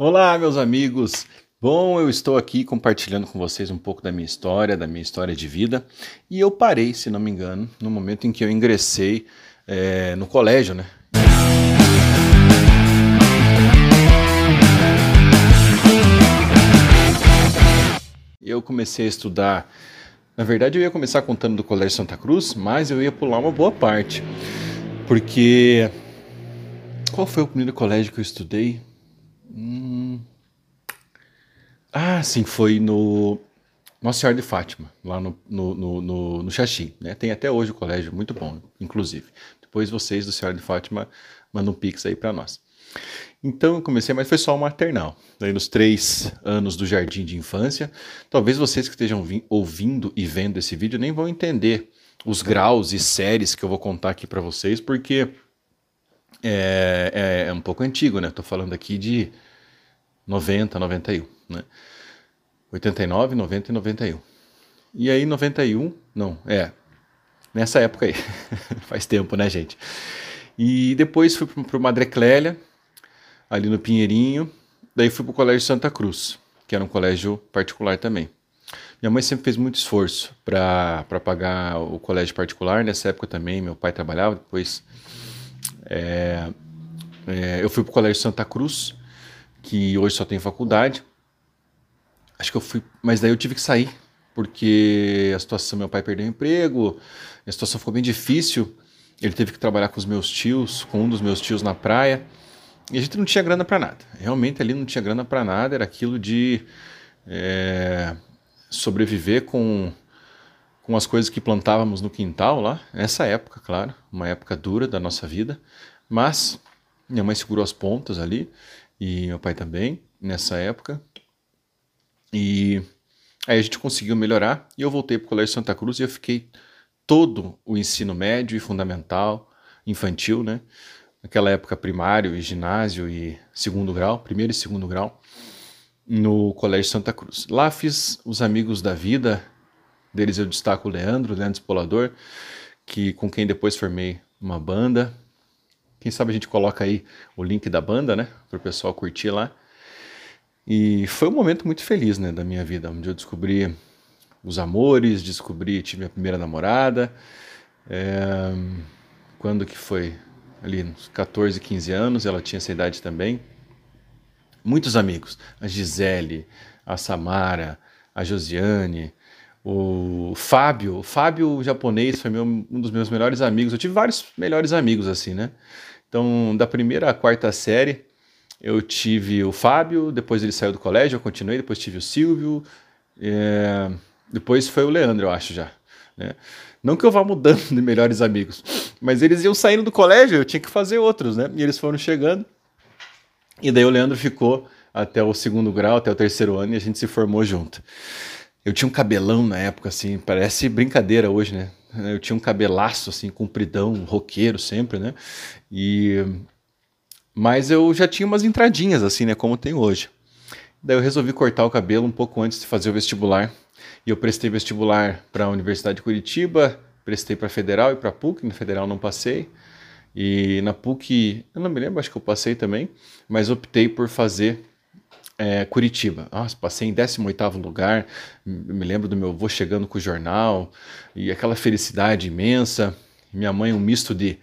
Olá, meus amigos. Bom, eu estou aqui compartilhando com vocês um pouco da minha história, da minha história de vida. E eu parei, se não me engano, no momento em que eu ingressei é, no colégio, né? Eu comecei a estudar. Na verdade, eu ia começar contando do Colégio Santa Cruz, mas eu ia pular uma boa parte. Porque. Qual foi o primeiro colégio que eu estudei? Hum... Ah, sim, foi no Nossa Senhora de Fátima, lá no, no, no, no, no Xaxim. Né? Tem até hoje o colégio, muito bom, inclusive. Depois vocês do Senhora de Fátima mandam um pix aí para nós. Então eu comecei, mas foi só o maternal. Daí nos três anos do jardim de infância, talvez vocês que estejam ouvindo e vendo esse vídeo nem vão entender os graus e séries que eu vou contar aqui para vocês, porque é, é, é, um pouco antigo, né? Estou falando aqui de 90, 91, né? 89, 90 e 91. E aí 91, não, é, nessa época aí, faz tempo, né, gente? E depois fui para o Madre Clélia, ali no Pinheirinho, daí fui para o Colégio Santa Cruz, que era um colégio particular também. Minha mãe sempre fez muito esforço para pagar o colégio particular, nessa época também meu pai trabalhava, depois é, é, eu fui para o Colégio Santa Cruz, que hoje só tem faculdade. Acho que eu fui, mas daí eu tive que sair, porque a situação, meu pai perdeu o emprego, a situação ficou bem difícil. Ele teve que trabalhar com os meus tios, com um dos meus tios na praia. E a gente não tinha grana para nada. Realmente ali não tinha grana para nada, era aquilo de é, sobreviver com, com as coisas que plantávamos no quintal lá. Nessa época, claro, uma época dura da nossa vida. Mas minha mãe segurou as pontas ali e meu pai também nessa época. E aí a gente conseguiu melhorar e eu voltei para o Colégio Santa Cruz e eu fiquei todo o ensino médio e fundamental, infantil, né? Naquela época primário e ginásio e segundo grau, primeiro e segundo grau, no Colégio Santa Cruz. Lá fiz os amigos da vida, deles eu destaco o Leandro, Leandro Espolador, que com quem depois formei uma banda, quem sabe a gente coloca aí o link da banda, né? Para o pessoal curtir lá. E foi um momento muito feliz, né, da minha vida, onde eu descobri os amores, descobri, tive minha primeira namorada. É, quando que foi? Ali uns 14, 15 anos, ela tinha essa idade também. Muitos amigos, a Gisele, a Samara, a Josiane, o Fábio, o Fábio japonês foi meu, um dos meus melhores amigos. Eu tive vários melhores amigos assim, né? Então, da primeira à quarta série, eu tive o Fábio, depois ele saiu do colégio, eu continuei, depois tive o Silvio, é, depois foi o Leandro, eu acho já. Né? Não que eu vá mudando de melhores amigos, mas eles iam saindo do colégio, eu tinha que fazer outros, né? E eles foram chegando. E daí o Leandro ficou até o segundo grau, até o terceiro ano, e a gente se formou junto. Eu tinha um cabelão na época, assim, parece brincadeira hoje, né? Eu tinha um cabelaço, assim, compridão, roqueiro sempre, né? E... Mas eu já tinha umas entradinhas, assim, né? Como tem hoje. Daí eu resolvi cortar o cabelo um pouco antes de fazer o vestibular. E eu prestei vestibular para a Universidade de Curitiba, prestei para Federal e para PUC. Na Federal não passei. E na PUC, eu não me lembro, acho que eu passei também. Mas optei por fazer é, Curitiba. Nossa, passei em 18º lugar, me lembro do meu avô chegando com o jornal, e aquela felicidade imensa, minha mãe um misto de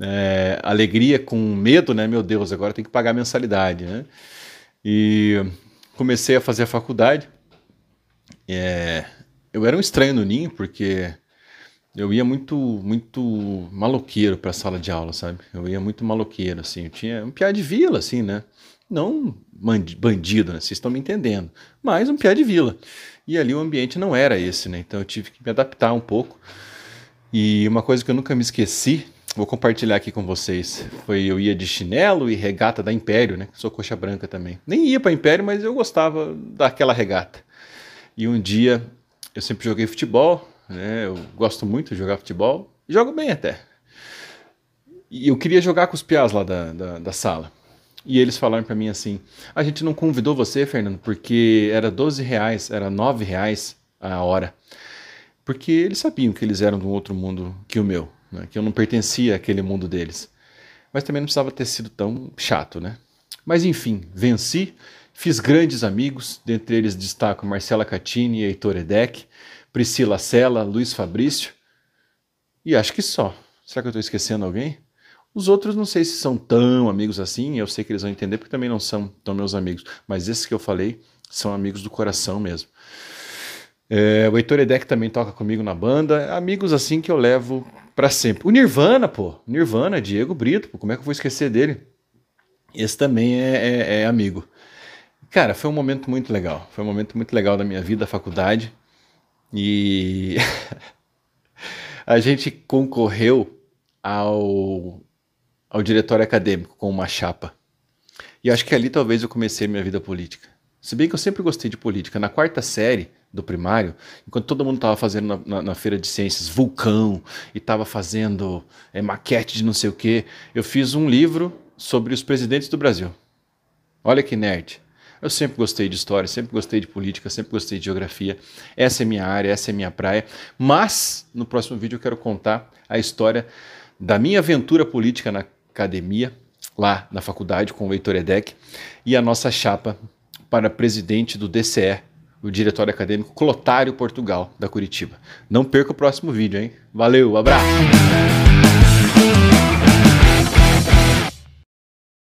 é, alegria com medo, né? Meu Deus, agora tem que pagar mensalidade, né? E comecei a fazer a faculdade. É, eu era um estranho no ninho, porque eu ia muito muito maloqueiro para a sala de aula, sabe? Eu ia muito maloqueiro, assim. Eu tinha um piá de vila, assim, né? Não bandido, né? Vocês estão me entendendo. Mas um piá de vila. E ali o ambiente não era esse, né? Então eu tive que me adaptar um pouco. E uma coisa que eu nunca me esqueci, vou compartilhar aqui com vocês, foi eu ia de chinelo e regata da Império, né? Sou coxa branca também. Nem ia para Império, mas eu gostava daquela regata. E um dia eu sempre joguei futebol, né? Eu gosto muito de jogar futebol, jogo bem até. E eu queria jogar com os piás lá da, da, da sala. E eles falaram para mim assim: a gente não convidou você, Fernando, porque era 12 reais, era 9 reais a hora. Porque eles sabiam que eles eram de um outro mundo que o meu, né? que eu não pertencia àquele mundo deles. Mas também não precisava ter sido tão chato, né? Mas enfim, venci, fiz grandes amigos, dentre eles destaco Marcela Catini Heitor Edek, Priscila Sela, Luiz Fabrício, e acho que só. Será que eu estou esquecendo alguém? Os outros não sei se são tão amigos assim, eu sei que eles vão entender porque também não são tão meus amigos, mas esses que eu falei são amigos do coração mesmo. É, o Heitor Edek também toca comigo na banda, amigos assim que eu levo para sempre. O Nirvana, pô, Nirvana, Diego Brito, pô, como é que eu vou esquecer dele? Esse também é, é, é amigo. Cara, foi um momento muito legal, foi um momento muito legal da minha vida, da faculdade, e a gente concorreu ao ao diretório acadêmico com uma chapa. E acho que ali talvez eu comecei minha vida política. Se bem que eu sempre gostei de política. Na quarta série do primário, enquanto todo mundo estava fazendo na, na, na, feira de ciências vulcão e estava fazendo é, maquete de não sei o que, eu fiz um livro sobre os presidentes do Brasil. Olha que nerd. Eu sempre gostei de história, sempre gostei de política, sempre gostei de geografia. Essa é minha área, essa é minha praia. Mas no próximo vídeo eu quero contar a história da minha aventura política na academia, lá na faculdade, com o Heitor Edek, e a nossa chapa para presidente do DCE, o Diretório Acadêmico Clotário Portugal, da Curitiba. Não perca o próximo vídeo, hein? Valeu, abraço!